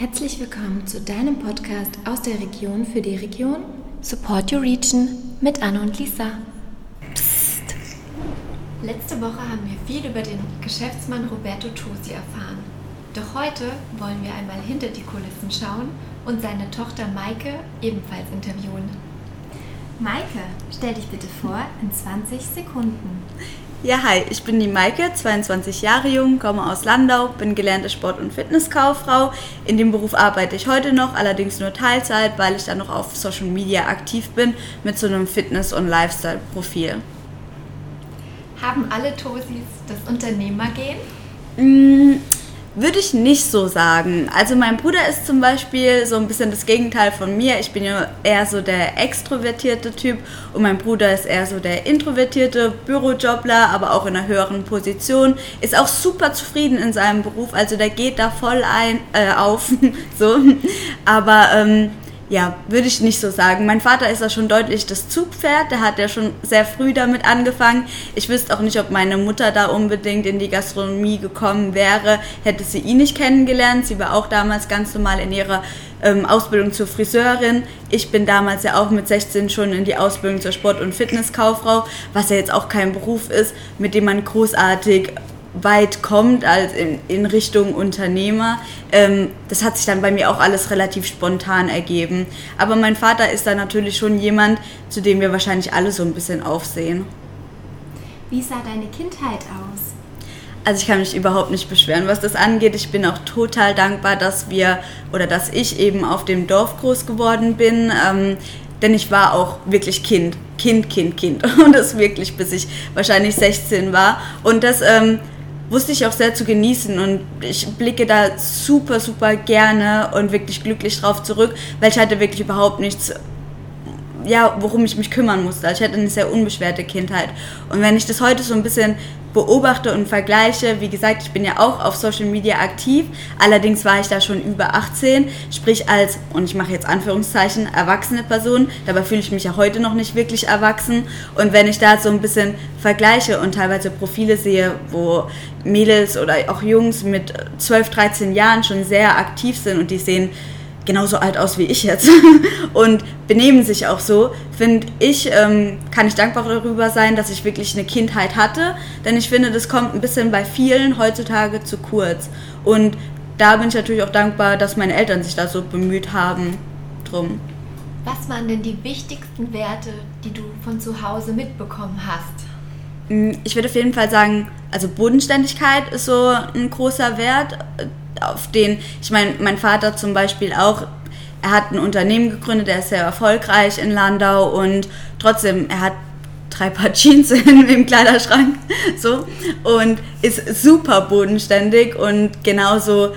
Herzlich willkommen zu deinem Podcast aus der Region für die Region Support Your Region mit Anne und Lisa. Psst. Letzte Woche haben wir viel über den Geschäftsmann Roberto Tosi erfahren. Doch heute wollen wir einmal hinter die Kulissen schauen und seine Tochter Maike ebenfalls interviewen. Maike, stell dich bitte vor in 20 Sekunden. Ja, hi, ich bin die Maike, 22 Jahre jung, komme aus Landau, bin gelernte Sport- und Fitnesskauffrau. In dem Beruf arbeite ich heute noch, allerdings nur Teilzeit, weil ich dann noch auf Social Media aktiv bin mit so einem Fitness- und Lifestyle-Profil. Haben alle Tosis das Unternehmergehen? Würde ich nicht so sagen. Also mein Bruder ist zum Beispiel so ein bisschen das Gegenteil von mir. Ich bin ja eher so der extrovertierte Typ und mein Bruder ist eher so der introvertierte Bürojobler, aber auch in einer höheren Position. Ist auch super zufrieden in seinem Beruf, also der geht da voll ein, äh, auf. so. Aber ähm, ja, würde ich nicht so sagen. Mein Vater ist ja schon deutlich das Zugpferd, der hat ja schon sehr früh damit angefangen. Ich wüsste auch nicht, ob meine Mutter da unbedingt in die Gastronomie gekommen wäre, hätte sie ihn nicht kennengelernt. Sie war auch damals ganz normal in ihrer ähm, Ausbildung zur Friseurin. Ich bin damals ja auch mit 16 schon in die Ausbildung zur Sport- und Fitnesskauffrau, was ja jetzt auch kein Beruf ist, mit dem man großartig weit kommt als in, in Richtung Unternehmer. Ähm, das hat sich dann bei mir auch alles relativ spontan ergeben. Aber mein Vater ist da natürlich schon jemand, zu dem wir wahrscheinlich alle so ein bisschen aufsehen. Wie sah deine Kindheit aus? Also ich kann mich überhaupt nicht beschweren, was das angeht. Ich bin auch total dankbar, dass wir oder dass ich eben auf dem Dorf groß geworden bin. Ähm, denn ich war auch wirklich Kind, Kind, Kind, Kind. Und das wirklich, bis ich wahrscheinlich 16 war. Und das ähm, wusste ich auch sehr zu genießen und ich blicke da super, super gerne und wirklich glücklich drauf zurück, weil ich hatte wirklich überhaupt nichts, ja, worum ich mich kümmern musste. Also ich hatte eine sehr unbeschwerte Kindheit. Und wenn ich das heute so ein bisschen beobachte und vergleiche. Wie gesagt, ich bin ja auch auf Social Media aktiv, allerdings war ich da schon über 18, sprich als, und ich mache jetzt Anführungszeichen, erwachsene Person. Dabei fühle ich mich ja heute noch nicht wirklich erwachsen. Und wenn ich da so ein bisschen vergleiche und teilweise Profile sehe, wo Mädels oder auch Jungs mit 12, 13 Jahren schon sehr aktiv sind und die sehen genauso alt aus wie ich jetzt und benehmen sich auch so, finde ich, ähm, kann ich dankbar darüber sein, dass ich wirklich eine Kindheit hatte, denn ich finde, das kommt ein bisschen bei vielen heutzutage zu kurz. Und da bin ich natürlich auch dankbar, dass meine Eltern sich da so bemüht haben drum. Was waren denn die wichtigsten Werte, die du von zu Hause mitbekommen hast? Mm, ich würde auf jeden Fall sagen, also Bodenständigkeit ist so ein großer Wert auf den, ich meine, mein Vater zum Beispiel auch, er hat ein Unternehmen gegründet, er ist sehr erfolgreich in Landau und trotzdem, er hat drei Paar Jeans im Kleiderschrank so und ist super bodenständig und genauso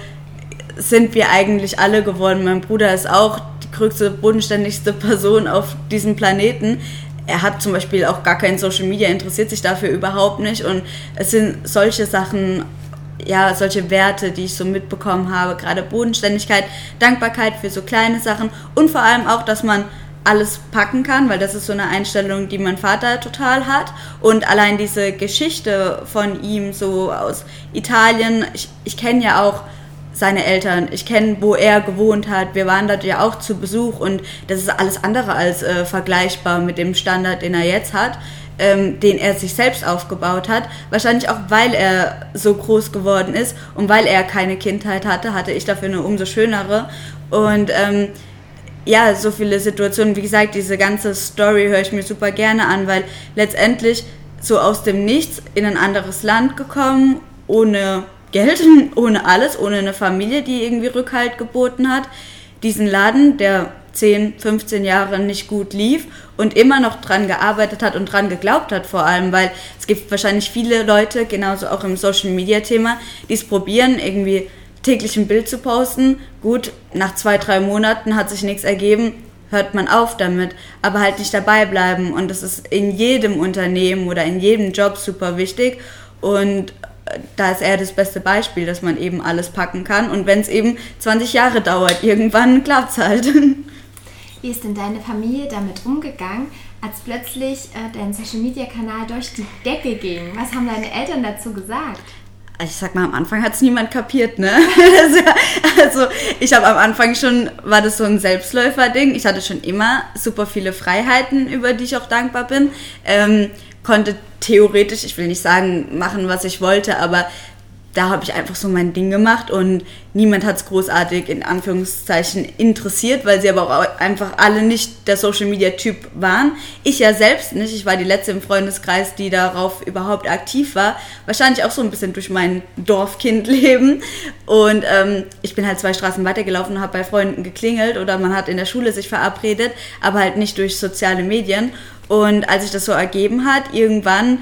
sind wir eigentlich alle geworden. Mein Bruder ist auch die größte, bodenständigste Person auf diesem Planeten. Er hat zum Beispiel auch gar kein Social Media, interessiert sich dafür überhaupt nicht und es sind solche Sachen ja, solche Werte, die ich so mitbekommen habe, gerade Bodenständigkeit, Dankbarkeit für so kleine Sachen und vor allem auch, dass man alles packen kann, weil das ist so eine Einstellung, die mein Vater total hat. Und allein diese Geschichte von ihm so aus Italien, ich, ich kenne ja auch seine Eltern, ich kenne, wo er gewohnt hat, wir waren dort ja auch zu Besuch und das ist alles andere als äh, vergleichbar mit dem Standard, den er jetzt hat ähm, den er sich selbst aufgebaut hat. Wahrscheinlich auch, weil er so groß geworden ist und weil er keine Kindheit hatte, hatte ich dafür eine umso schönere. Und ähm, ja, so viele Situationen, wie gesagt, diese ganze Story höre ich mir super gerne an, weil letztendlich so aus dem Nichts in ein anderes Land gekommen, ohne Geld, ohne alles, ohne eine Familie, die irgendwie Rückhalt geboten hat. Diesen Laden, der 10, 15 Jahre nicht gut lief und immer noch dran gearbeitet hat und dran geglaubt hat vor allem, weil es gibt wahrscheinlich viele Leute, genauso auch im Social Media Thema, die es probieren, irgendwie täglich ein Bild zu posten. Gut, nach zwei, drei Monaten hat sich nichts ergeben, hört man auf damit, aber halt nicht dabei bleiben und das ist in jedem Unternehmen oder in jedem Job super wichtig und da ist er das beste Beispiel, dass man eben alles packen kann und wenn es eben 20 Jahre dauert, irgendwann klappt es halt. Wie ist denn deine Familie damit umgegangen, als plötzlich äh, dein Social Media Kanal durch die Decke ging? Was haben deine Eltern dazu gesagt? also ich sag mal, am Anfang hat es niemand kapiert, ne? also ich habe am Anfang schon, war das so ein Selbstläufer-Ding. Ich hatte schon immer super viele Freiheiten, über die ich auch dankbar bin. Ähm, konnte theoretisch, ich will nicht sagen, machen, was ich wollte, aber da habe ich einfach so mein Ding gemacht und niemand hat es großartig in Anführungszeichen interessiert, weil sie aber auch einfach alle nicht der Social Media Typ waren. Ich ja selbst nicht. Ich war die letzte im Freundeskreis, die darauf überhaupt aktiv war. Wahrscheinlich auch so ein bisschen durch mein Dorfkindleben. Und ähm, ich bin halt zwei Straßen weitergelaufen und habe bei Freunden geklingelt oder man hat in der Schule sich verabredet, aber halt nicht durch soziale Medien. Und als sich das so ergeben hat, irgendwann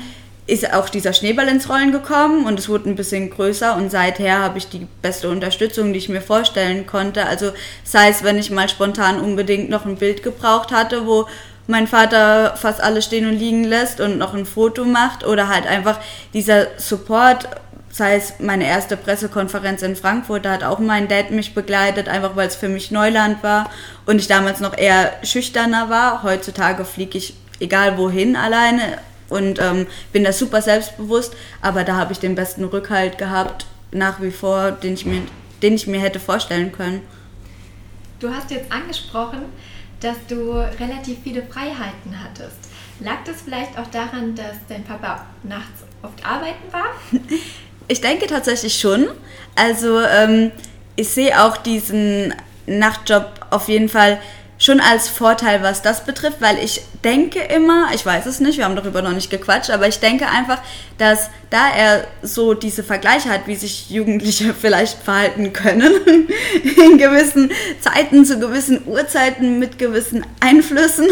ist auch dieser Schneeball ins Rollen gekommen und es wurde ein bisschen größer und seither habe ich die beste Unterstützung, die ich mir vorstellen konnte. Also sei es, wenn ich mal spontan unbedingt noch ein Bild gebraucht hatte, wo mein Vater fast alles stehen und liegen lässt und noch ein Foto macht oder halt einfach dieser Support, sei es meine erste Pressekonferenz in Frankfurt, da hat auch mein Dad mich begleitet, einfach weil es für mich Neuland war und ich damals noch eher schüchterner war. Heutzutage fliege ich egal wohin alleine und ähm, bin da super selbstbewusst, aber da habe ich den besten Rückhalt gehabt, nach wie vor, den ich, mir, den ich mir hätte vorstellen können. Du hast jetzt angesprochen, dass du relativ viele Freiheiten hattest. Lag das vielleicht auch daran, dass dein Papa nachts oft arbeiten war? Ich denke tatsächlich schon. Also ähm, ich sehe auch diesen Nachtjob auf jeden Fall schon als Vorteil, was das betrifft, weil ich denke immer, ich weiß es nicht, wir haben darüber noch nicht gequatscht, aber ich denke einfach, dass da er so diese Vergleiche hat, wie sich Jugendliche vielleicht verhalten können, in gewissen Zeiten, zu gewissen Uhrzeiten, mit gewissen Einflüssen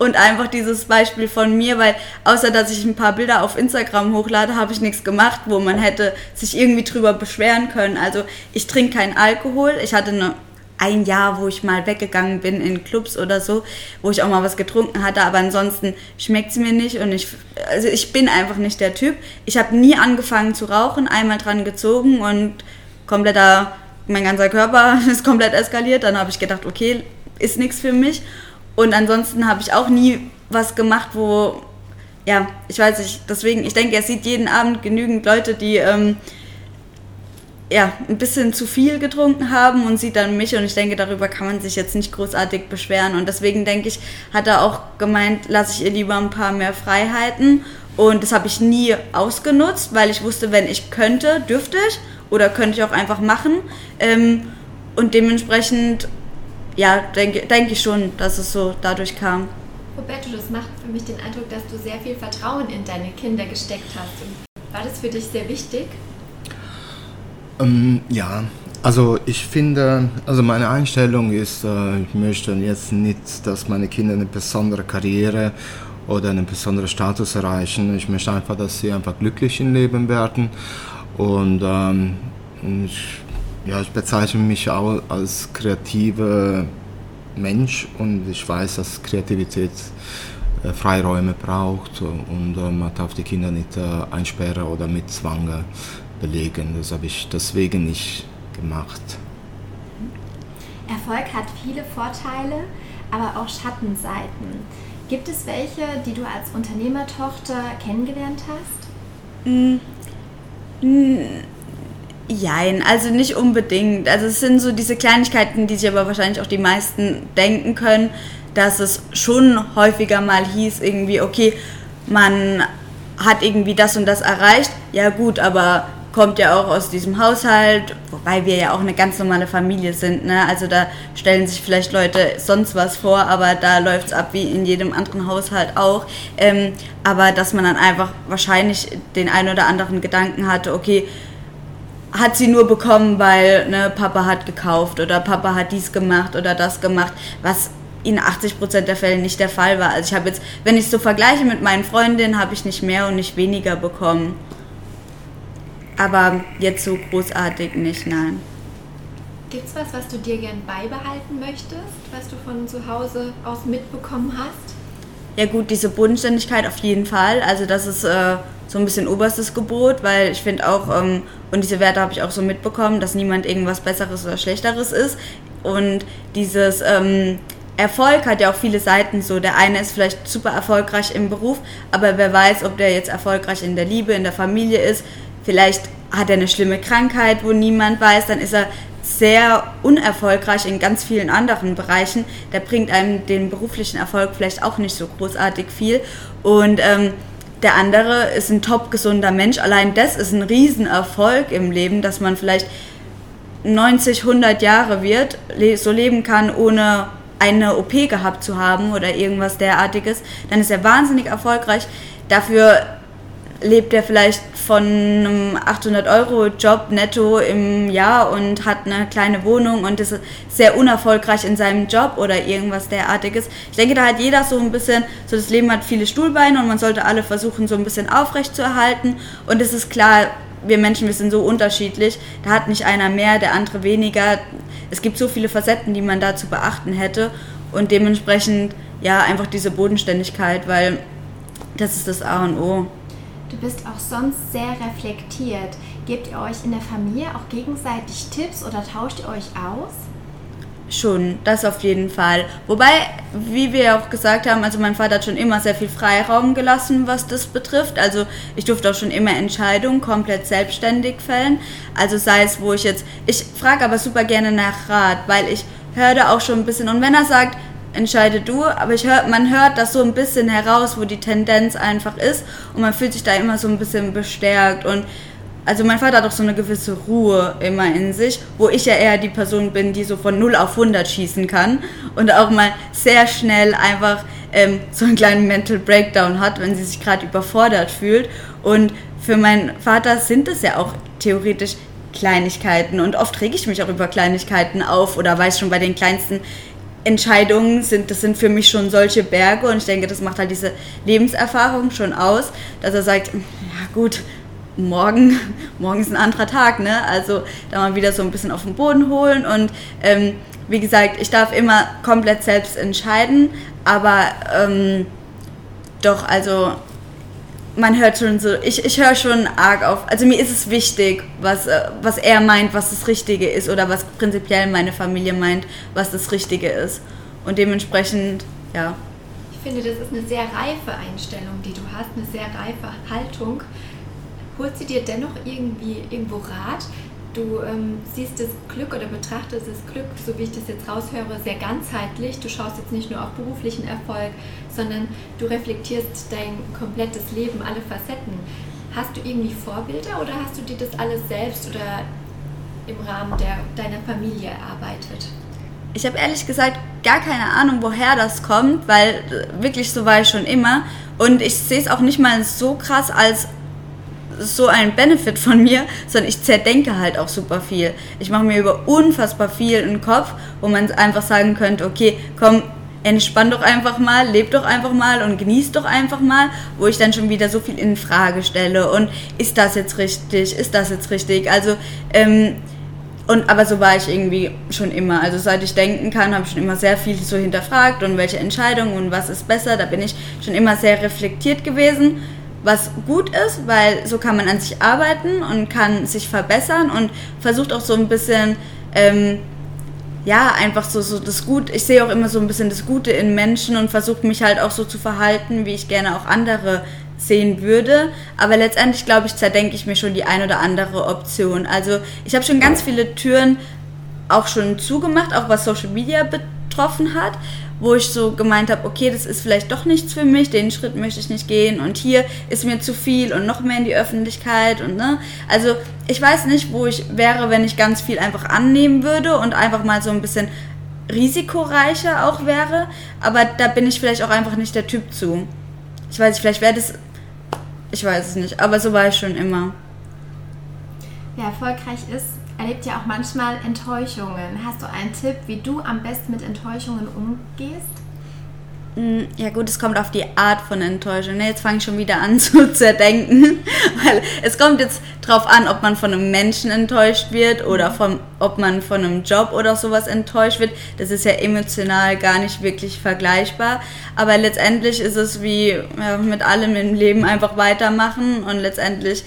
und einfach dieses Beispiel von mir, weil außer dass ich ein paar Bilder auf Instagram hochlade, habe ich nichts gemacht, wo man hätte sich irgendwie drüber beschweren können. Also ich trinke keinen Alkohol, ich hatte eine ein Jahr, wo ich mal weggegangen bin in Clubs oder so, wo ich auch mal was getrunken hatte, aber ansonsten schmeckt es mir nicht und ich, also ich bin einfach nicht der Typ. Ich habe nie angefangen zu rauchen, einmal dran gezogen und kompletter, mein ganzer Körper ist komplett eskaliert. Dann habe ich gedacht, okay, ist nichts für mich. Und ansonsten habe ich auch nie was gemacht, wo, ja, ich weiß nicht, deswegen, ich denke, er sieht jeden Abend genügend Leute, die ähm, ja, ein bisschen zu viel getrunken haben und sieht dann mich und ich denke, darüber kann man sich jetzt nicht großartig beschweren und deswegen denke ich, hat er auch gemeint, lasse ich ihr lieber ein paar mehr Freiheiten und das habe ich nie ausgenutzt, weil ich wusste, wenn ich könnte, dürfte ich oder könnte ich auch einfach machen ähm, und dementsprechend, ja, denke denk ich schon, dass es so dadurch kam. Roberto, das macht für mich den Eindruck, dass du sehr viel Vertrauen in deine Kinder gesteckt hast. War das für dich sehr wichtig? Ähm, ja, also ich finde, also meine Einstellung ist, äh, ich möchte jetzt nicht, dass meine Kinder eine besondere Karriere oder einen besonderen Status erreichen. Ich möchte einfach, dass sie einfach glücklich im Leben werden. Und ähm, ich, ja, ich bezeichne mich auch als kreativer Mensch und ich weiß, dass Kreativität äh, Freiräume braucht und äh, man darf die Kinder nicht äh, einsperren oder mit Zwang belegen. Das habe ich deswegen nicht gemacht. Erfolg hat viele Vorteile, aber auch Schattenseiten. Gibt es welche, die du als Unternehmertochter kennengelernt hast? Mm, Jein, also nicht unbedingt. Also es sind so diese Kleinigkeiten, die sich aber wahrscheinlich auch die meisten denken können, dass es schon häufiger mal hieß, irgendwie, okay, man hat irgendwie das und das erreicht. Ja gut, aber kommt ja auch aus diesem Haushalt, wobei wir ja auch eine ganz normale Familie sind. Ne? Also da stellen sich vielleicht Leute sonst was vor, aber da läuft es ab wie in jedem anderen Haushalt auch. Ähm, aber dass man dann einfach wahrscheinlich den einen oder anderen Gedanken hatte, okay, hat sie nur bekommen, weil ne, Papa hat gekauft oder Papa hat dies gemacht oder das gemacht, was in 80% der Fälle nicht der Fall war. Also ich habe jetzt, wenn ich es so vergleiche mit meinen Freundinnen, habe ich nicht mehr und nicht weniger bekommen. Aber jetzt so großartig nicht, nein. Gibt es was, was du dir gern beibehalten möchtest, was du von zu Hause aus mitbekommen hast? Ja gut, diese Bodenständigkeit auf jeden Fall. Also das ist äh, so ein bisschen oberstes Gebot, weil ich finde auch, ähm, und diese Werte habe ich auch so mitbekommen, dass niemand irgendwas Besseres oder Schlechteres ist. Und dieses ähm, Erfolg hat ja auch viele Seiten so. Der eine ist vielleicht super erfolgreich im Beruf, aber wer weiß, ob der jetzt erfolgreich in der Liebe, in der Familie ist vielleicht hat er eine schlimme Krankheit, wo niemand weiß, dann ist er sehr unerfolgreich in ganz vielen anderen Bereichen. Der bringt einem den beruflichen Erfolg vielleicht auch nicht so großartig viel. Und ähm, der andere ist ein top gesunder Mensch. Allein das ist ein Riesenerfolg im Leben, dass man vielleicht 90, 100 Jahre wird, so leben kann, ohne eine OP gehabt zu haben oder irgendwas derartiges, dann ist er wahnsinnig erfolgreich. Dafür lebt er vielleicht von einem 800-Euro-Job netto im Jahr und hat eine kleine Wohnung und ist sehr unerfolgreich in seinem Job oder irgendwas derartiges. Ich denke, da hat jeder so ein bisschen, so das Leben hat viele Stuhlbeine und man sollte alle versuchen, so ein bisschen aufrecht zu erhalten. Und es ist klar, wir Menschen, wir sind so unterschiedlich. Da hat nicht einer mehr, der andere weniger. Es gibt so viele Facetten, die man da zu beachten hätte. Und dementsprechend, ja, einfach diese Bodenständigkeit, weil das ist das A und O. Du bist auch sonst sehr reflektiert. Gebt ihr euch in der Familie auch gegenseitig Tipps oder tauscht ihr euch aus? Schon, das auf jeden Fall. Wobei, wie wir auch gesagt haben, also mein Vater hat schon immer sehr viel Freiraum gelassen, was das betrifft. Also ich durfte auch schon immer Entscheidungen komplett selbstständig fällen. Also sei es, wo ich jetzt, ich frage aber super gerne nach Rat, weil ich höre auch schon ein bisschen. Und wenn er sagt, entscheide du, aber ich hör, man hört das so ein bisschen heraus, wo die Tendenz einfach ist und man fühlt sich da immer so ein bisschen bestärkt und also mein Vater hat auch so eine gewisse Ruhe immer in sich, wo ich ja eher die Person bin, die so von 0 auf 100 schießen kann und auch mal sehr schnell einfach ähm, so einen kleinen Mental Breakdown hat, wenn sie sich gerade überfordert fühlt. Und für meinen Vater sind es ja auch theoretisch Kleinigkeiten und oft rege ich mich auch über Kleinigkeiten auf oder weiß schon bei den kleinsten Entscheidungen sind, das sind für mich schon solche Berge und ich denke, das macht halt diese Lebenserfahrung schon aus, dass er sagt, ja gut, morgen, morgen ist ein anderer Tag, ne? Also da mal wieder so ein bisschen auf den Boden holen und ähm, wie gesagt, ich darf immer komplett selbst entscheiden, aber ähm, doch, also man hört schon so, ich, ich höre schon arg auf. Also mir ist es wichtig, was, äh, was er meint, was das Richtige ist oder was prinzipiell meine Familie meint, was das Richtige ist. Und dementsprechend, ja. Ich finde, das ist eine sehr reife Einstellung, die du hast, eine sehr reife Haltung. Holt sie dir dennoch irgendwie irgendwo Rat, Du ähm, siehst das Glück oder betrachtest das Glück, so wie ich das jetzt raushöre, sehr ganzheitlich. Du schaust jetzt nicht nur auf beruflichen Erfolg, sondern du reflektierst dein komplettes Leben, alle Facetten. Hast du irgendwie Vorbilder oder hast du dir das alles selbst oder im Rahmen der, deiner Familie erarbeitet? Ich habe ehrlich gesagt gar keine Ahnung, woher das kommt, weil wirklich so war ich schon immer. Und ich sehe es auch nicht mal so krass als so ein Benefit von mir, sondern ich zerdenke halt auch super viel. Ich mache mir über unfassbar viel im Kopf, wo man einfach sagen könnte, okay, komm, entspann doch einfach mal, leb doch einfach mal und genieß doch einfach mal, wo ich dann schon wieder so viel in Frage stelle und ist das jetzt richtig, ist das jetzt richtig? Also, ähm, und aber so war ich irgendwie schon immer. Also seit ich denken kann, habe ich schon immer sehr viel so hinterfragt und welche Entscheidungen und was ist besser. Da bin ich schon immer sehr reflektiert gewesen was gut ist, weil so kann man an sich arbeiten und kann sich verbessern und versucht auch so ein bisschen, ähm, ja, einfach so, so das Gute. Ich sehe auch immer so ein bisschen das Gute in Menschen und versuche mich halt auch so zu verhalten, wie ich gerne auch andere sehen würde. Aber letztendlich, glaube ich, zerdenke ich mir schon die ein oder andere Option. Also ich habe schon ganz viele Türen auch schon zugemacht, auch was Social Media betroffen hat wo ich so gemeint habe, okay, das ist vielleicht doch nichts für mich, den Schritt möchte ich nicht gehen und hier ist mir zu viel und noch mehr in die Öffentlichkeit und ne, also ich weiß nicht, wo ich wäre, wenn ich ganz viel einfach annehmen würde und einfach mal so ein bisschen risikoreicher auch wäre, aber da bin ich vielleicht auch einfach nicht der Typ zu. Ich weiß nicht, vielleicht wäre das, ich weiß es nicht, aber so war ich schon immer. Wer erfolgreich ist, erlebt ja auch manchmal Enttäuschungen. Hast du einen Tipp, wie du am besten mit Enttäuschungen umgehst? Mm, ja gut, es kommt auf die Art von Enttäuschung. Ne, jetzt fange ich schon wieder an zu zerdenken, weil es kommt jetzt drauf an, ob man von einem Menschen enttäuscht wird oder von, ob man von einem Job oder sowas enttäuscht wird. Das ist ja emotional gar nicht wirklich vergleichbar. Aber letztendlich ist es wie ja, mit allem im Leben einfach weitermachen und letztendlich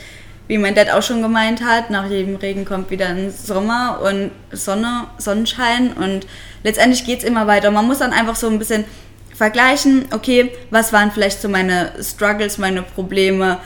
wie mein Dad auch schon gemeint hat, nach jedem Regen kommt wieder ein Sommer und Sonne, Sonnenschein und letztendlich geht es immer weiter. Man muss dann einfach so ein bisschen vergleichen, okay, was waren vielleicht so meine Struggles, meine Probleme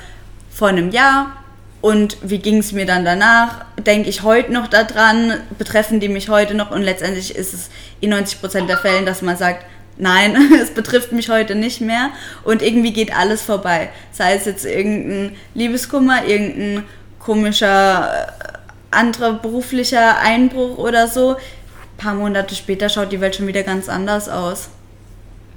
vor einem Jahr, und wie ging es mir dann danach? Denke ich heute noch daran? Betreffen die mich heute noch? Und letztendlich ist es in 90% der Fällen, dass man sagt, nein, es betrifft mich heute nicht mehr. Und irgendwie geht alles vorbei. Sei es jetzt irgendein Liebeskummer, irgendein komischer äh, anderer beruflicher Einbruch oder so. Ein paar Monate später schaut die Welt schon wieder ganz anders aus.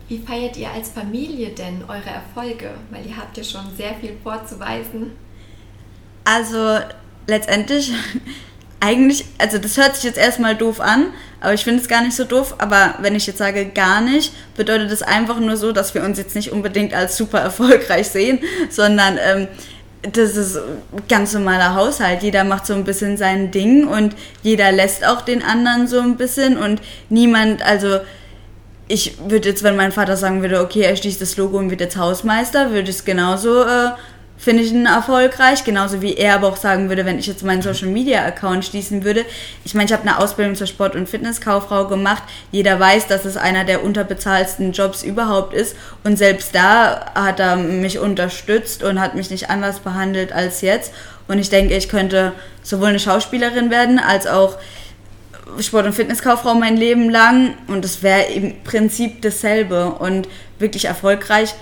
Wie feiert ihr als Familie denn eure Erfolge? Weil ihr habt ja schon sehr viel vorzuweisen. Also letztendlich eigentlich, also das hört sich jetzt erstmal doof an, aber ich finde es gar nicht so doof. Aber wenn ich jetzt sage gar nicht, bedeutet das einfach nur so, dass wir uns jetzt nicht unbedingt als super erfolgreich sehen, sondern ähm, das ist ganz normaler Haushalt. Jeder macht so ein bisschen sein Ding und jeder lässt auch den anderen so ein bisschen und niemand, also ich würde jetzt, wenn mein Vater sagen würde, okay, er schließt das Logo und wird jetzt Hausmeister, würde ich es genauso äh, finde ich ihn erfolgreich. Genauso wie er aber auch sagen würde, wenn ich jetzt meinen Social Media Account schließen würde. Ich meine, ich habe eine Ausbildung zur Sport- und Fitnesskauffrau gemacht. Jeder weiß, dass es einer der unterbezahlten Jobs überhaupt ist. Und selbst da hat er mich unterstützt und hat mich nicht anders behandelt als jetzt. Und ich denke, ich könnte sowohl eine Schauspielerin werden als auch Sport- und Fitnesskauffrau mein Leben lang. Und es wäre im Prinzip dasselbe und wirklich erfolgreich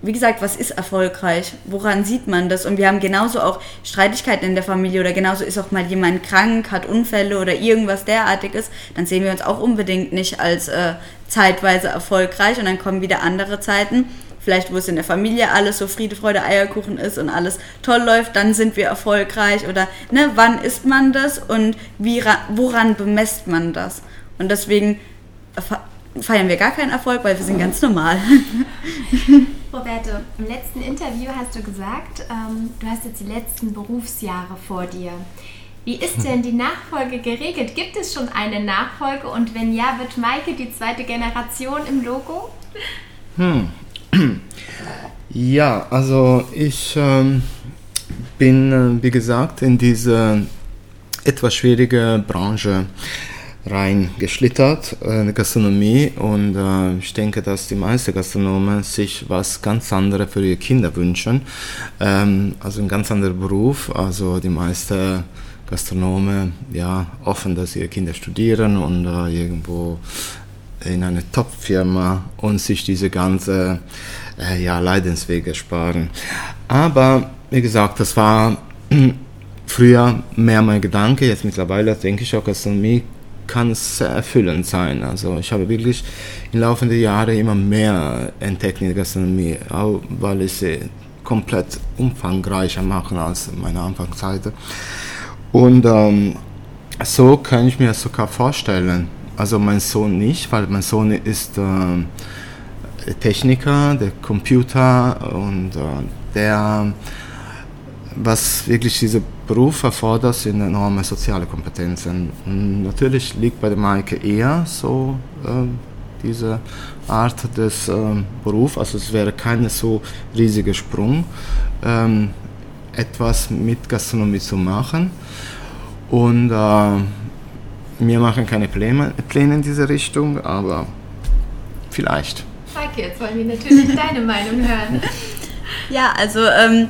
wie gesagt, was ist erfolgreich? Woran sieht man das? Und wir haben genauso auch Streitigkeiten in der Familie oder genauso ist auch mal jemand krank, hat Unfälle oder irgendwas derartiges, dann sehen wir uns auch unbedingt nicht als äh, zeitweise erfolgreich und dann kommen wieder andere Zeiten. Vielleicht, wo es in der Familie alles so Friede, Freude, Eierkuchen ist und alles toll läuft, dann sind wir erfolgreich oder ne, wann ist man das und wie, woran bemisst man das? Und deswegen feiern wir gar keinen Erfolg, weil wir sind ganz normal. Roberto, im letzten Interview hast du gesagt, ähm, du hast jetzt die letzten Berufsjahre vor dir. Wie ist denn die Nachfolge geregelt? Gibt es schon eine Nachfolge und wenn ja, wird Maike die zweite Generation im Logo? Hm. Ja, also ich ähm, bin, äh, wie gesagt, in diese etwas schwierige Branche reingeschlittert äh, in die Gastronomie und äh, ich denke, dass die meisten Gastronomen sich was ganz anderes für ihre Kinder wünschen. Ähm, also ein ganz anderer Beruf. Also die meisten Gastronomen ja offen, dass ihre Kinder studieren und äh, irgendwo in eine Top-Firma und sich diese ganze äh, ja, Leidenswege sparen. Aber wie gesagt, das war früher mehr mein Gedanke. Jetzt mittlerweile denke ich auch, Gastronomie kann es sehr erfüllend sein. Also ich habe wirklich im Laufe der Jahre immer mehr entdeckt in der Gastronomie, auch weil ich sie komplett umfangreicher mache als meine Anfangszeit. Und ähm, so kann ich mir sogar vorstellen. Also mein Sohn nicht, weil mein Sohn ist äh, Techniker, der Computer und äh, der, was wirklich diese Beruf erfordert sind enorme soziale Kompetenzen. Und natürlich liegt bei der Maike eher so äh, diese Art des äh, Berufs, also es wäre kein so riesiger Sprung, ähm, etwas mit Gastronomie zu machen. Und äh, wir machen keine Pläne, Pläne in diese Richtung, aber vielleicht. Maike, jetzt wollen wir natürlich deine Meinung hören. Ja, also ähm,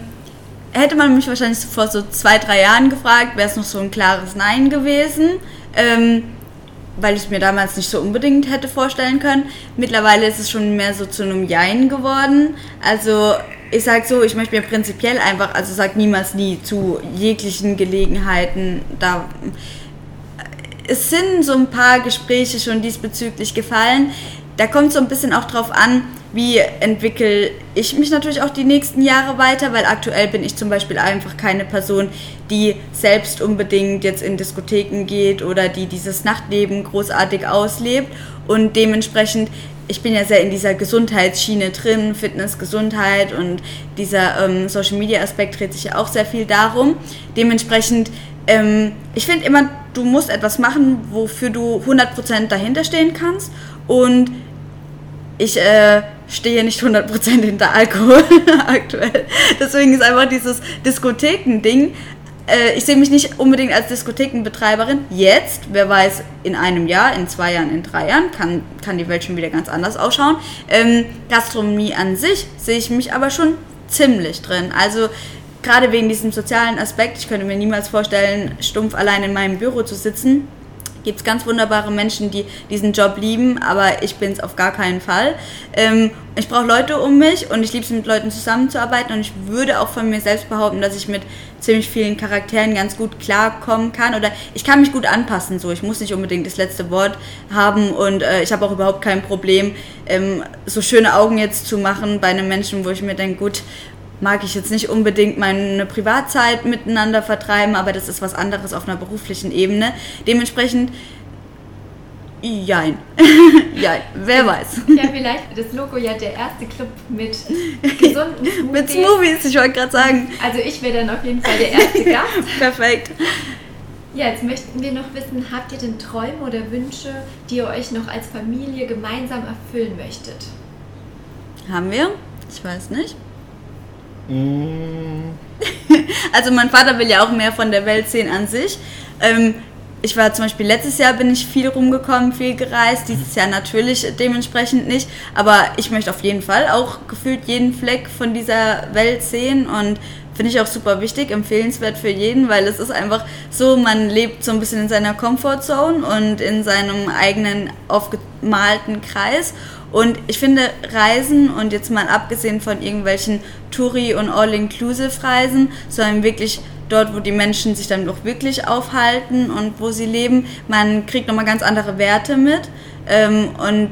hätte man mich wahrscheinlich vor so zwei, drei Jahren gefragt, wäre es noch so ein klares Nein gewesen. Ähm, weil ich mir damals nicht so unbedingt hätte vorstellen können. Mittlerweile ist es schon mehr so zu einem Jein geworden. Also ich sage so, ich möchte mir prinzipiell einfach, also sag niemals nie zu jeglichen Gelegenheiten da. Es sind so ein paar Gespräche schon diesbezüglich gefallen. Da kommt so ein bisschen auch drauf an, wie entwickle ich mich natürlich auch die nächsten Jahre weiter, weil aktuell bin ich zum Beispiel einfach keine Person, die selbst unbedingt jetzt in Diskotheken geht oder die dieses Nachtleben großartig auslebt und dementsprechend ich bin ja sehr in dieser Gesundheitsschiene drin, Fitness, Gesundheit und dieser ähm, Social Media Aspekt dreht sich ja auch sehr viel darum. Dementsprechend, ähm, ich finde immer, du musst etwas machen, wofür du 100% dahinter stehen kannst und ich äh, stehe nicht 100% hinter Alkohol aktuell. Deswegen ist einfach dieses Diskotheken-Ding. Äh, ich sehe mich nicht unbedingt als Diskothekenbetreiberin. Jetzt, wer weiß, in einem Jahr, in zwei Jahren, in drei Jahren kann, kann die Welt schon wieder ganz anders ausschauen. Ähm, Gastronomie an sich sehe ich mich aber schon ziemlich drin. Also gerade wegen diesem sozialen Aspekt, ich könnte mir niemals vorstellen, stumpf allein in meinem Büro zu sitzen gibt es ganz wunderbare Menschen, die diesen Job lieben, aber ich bin es auf gar keinen Fall. Ähm, ich brauche Leute um mich und ich liebe es, mit Leuten zusammenzuarbeiten und ich würde auch von mir selbst behaupten, dass ich mit ziemlich vielen Charakteren ganz gut klarkommen kann oder ich kann mich gut anpassen. So, ich muss nicht unbedingt das letzte Wort haben und äh, ich habe auch überhaupt kein Problem, ähm, so schöne Augen jetzt zu machen bei einem Menschen, wo ich mir denke, gut, mag ich jetzt nicht unbedingt meine Privatzeit miteinander vertreiben, aber das ist was anderes auf einer beruflichen Ebene. Dementsprechend, jein. ja, wer weiß. Ja, vielleicht wird das Logo ja der erste Club mit gesunden Smoothies. mit Smoothies, ich wollte gerade sagen. Also ich wäre dann auf jeden Fall der erste Gast. Perfekt. Ja, jetzt möchten wir noch wissen, habt ihr denn Träume oder Wünsche, die ihr euch noch als Familie gemeinsam erfüllen möchtet? Haben wir? Ich weiß nicht. Also mein Vater will ja auch mehr von der Welt sehen an sich. Ähm, ich war zum Beispiel letztes Jahr bin ich viel rumgekommen, viel gereist, dieses Jahr natürlich dementsprechend nicht, aber ich möchte auf jeden Fall auch gefühlt jeden Fleck von dieser Welt sehen und finde ich auch super wichtig, empfehlenswert für jeden, weil es ist einfach so, man lebt so ein bisschen in seiner Comfortzone und in seinem eigenen aufgemalten Kreis und ich finde Reisen und jetzt mal abgesehen von irgendwelchen Touri- und All-Inclusive-Reisen, sondern wirklich dort, wo die Menschen sich dann doch wirklich aufhalten und wo sie leben, man kriegt nochmal ganz andere Werte mit ähm, und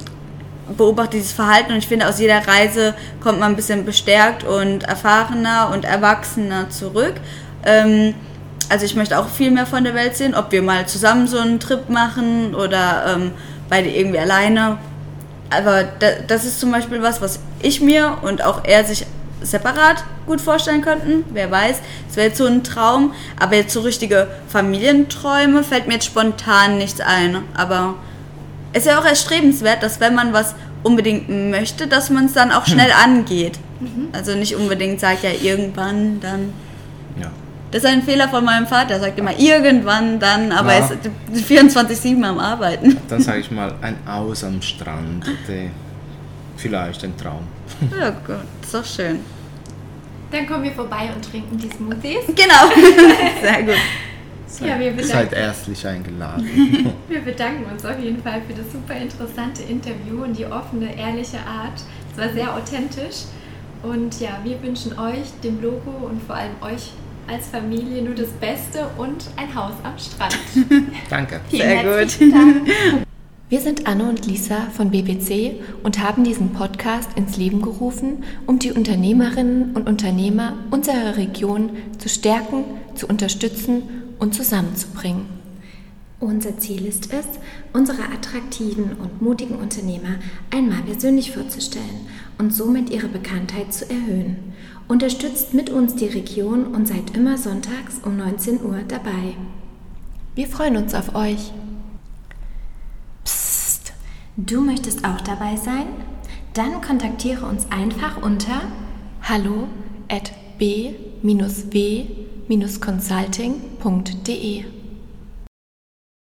beobachtet dieses Verhalten und ich finde, aus jeder Reise kommt man ein bisschen bestärkt und erfahrener und erwachsener zurück. Ähm, also ich möchte auch viel mehr von der Welt sehen, ob wir mal zusammen so einen Trip machen oder ähm, beide irgendwie alleine aber das ist zum Beispiel was, was ich mir und auch er sich separat gut vorstellen könnten. Wer weiß, es wäre jetzt so ein Traum. Aber jetzt so richtige Familienträume fällt mir jetzt spontan nichts ein. Aber es ist ja auch erstrebenswert, dass wenn man was unbedingt möchte, dass man es dann auch schnell hm. angeht. Mhm. Also nicht unbedingt sagt ja irgendwann dann. Das ist ein Fehler von meinem Vater. Er sagt immer irgendwann dann, aber er ist 24-7 am Arbeiten. Dann sage ich mal ein Aus am Strand. Vielleicht ein Traum. Ja, gut, ist doch schön. Dann kommen wir vorbei und trinken die Smoothies. Genau, sehr gut. Ja, wir Seid erstlich eingeladen. wir bedanken uns auf jeden Fall für das super interessante Interview und die offene, ehrliche Art. Es war sehr authentisch. Und ja, wir wünschen euch, dem Logo und vor allem euch als Familie nur das Beste und ein Haus am Strand. Danke. Sehr gut. Wir sind Anne und Lisa von BBC und haben diesen Podcast ins Leben gerufen, um die Unternehmerinnen und Unternehmer unserer Region zu stärken, zu unterstützen und zusammenzubringen. Unser Ziel ist es, unsere attraktiven und mutigen Unternehmer einmal persönlich vorzustellen und somit ihre Bekanntheit zu erhöhen. Unterstützt mit uns die Region und seid immer sonntags um 19 Uhr dabei. Wir freuen uns auf euch. Psst, du möchtest auch dabei sein? Dann kontaktiere uns einfach unter hallo at b-w-consulting.de.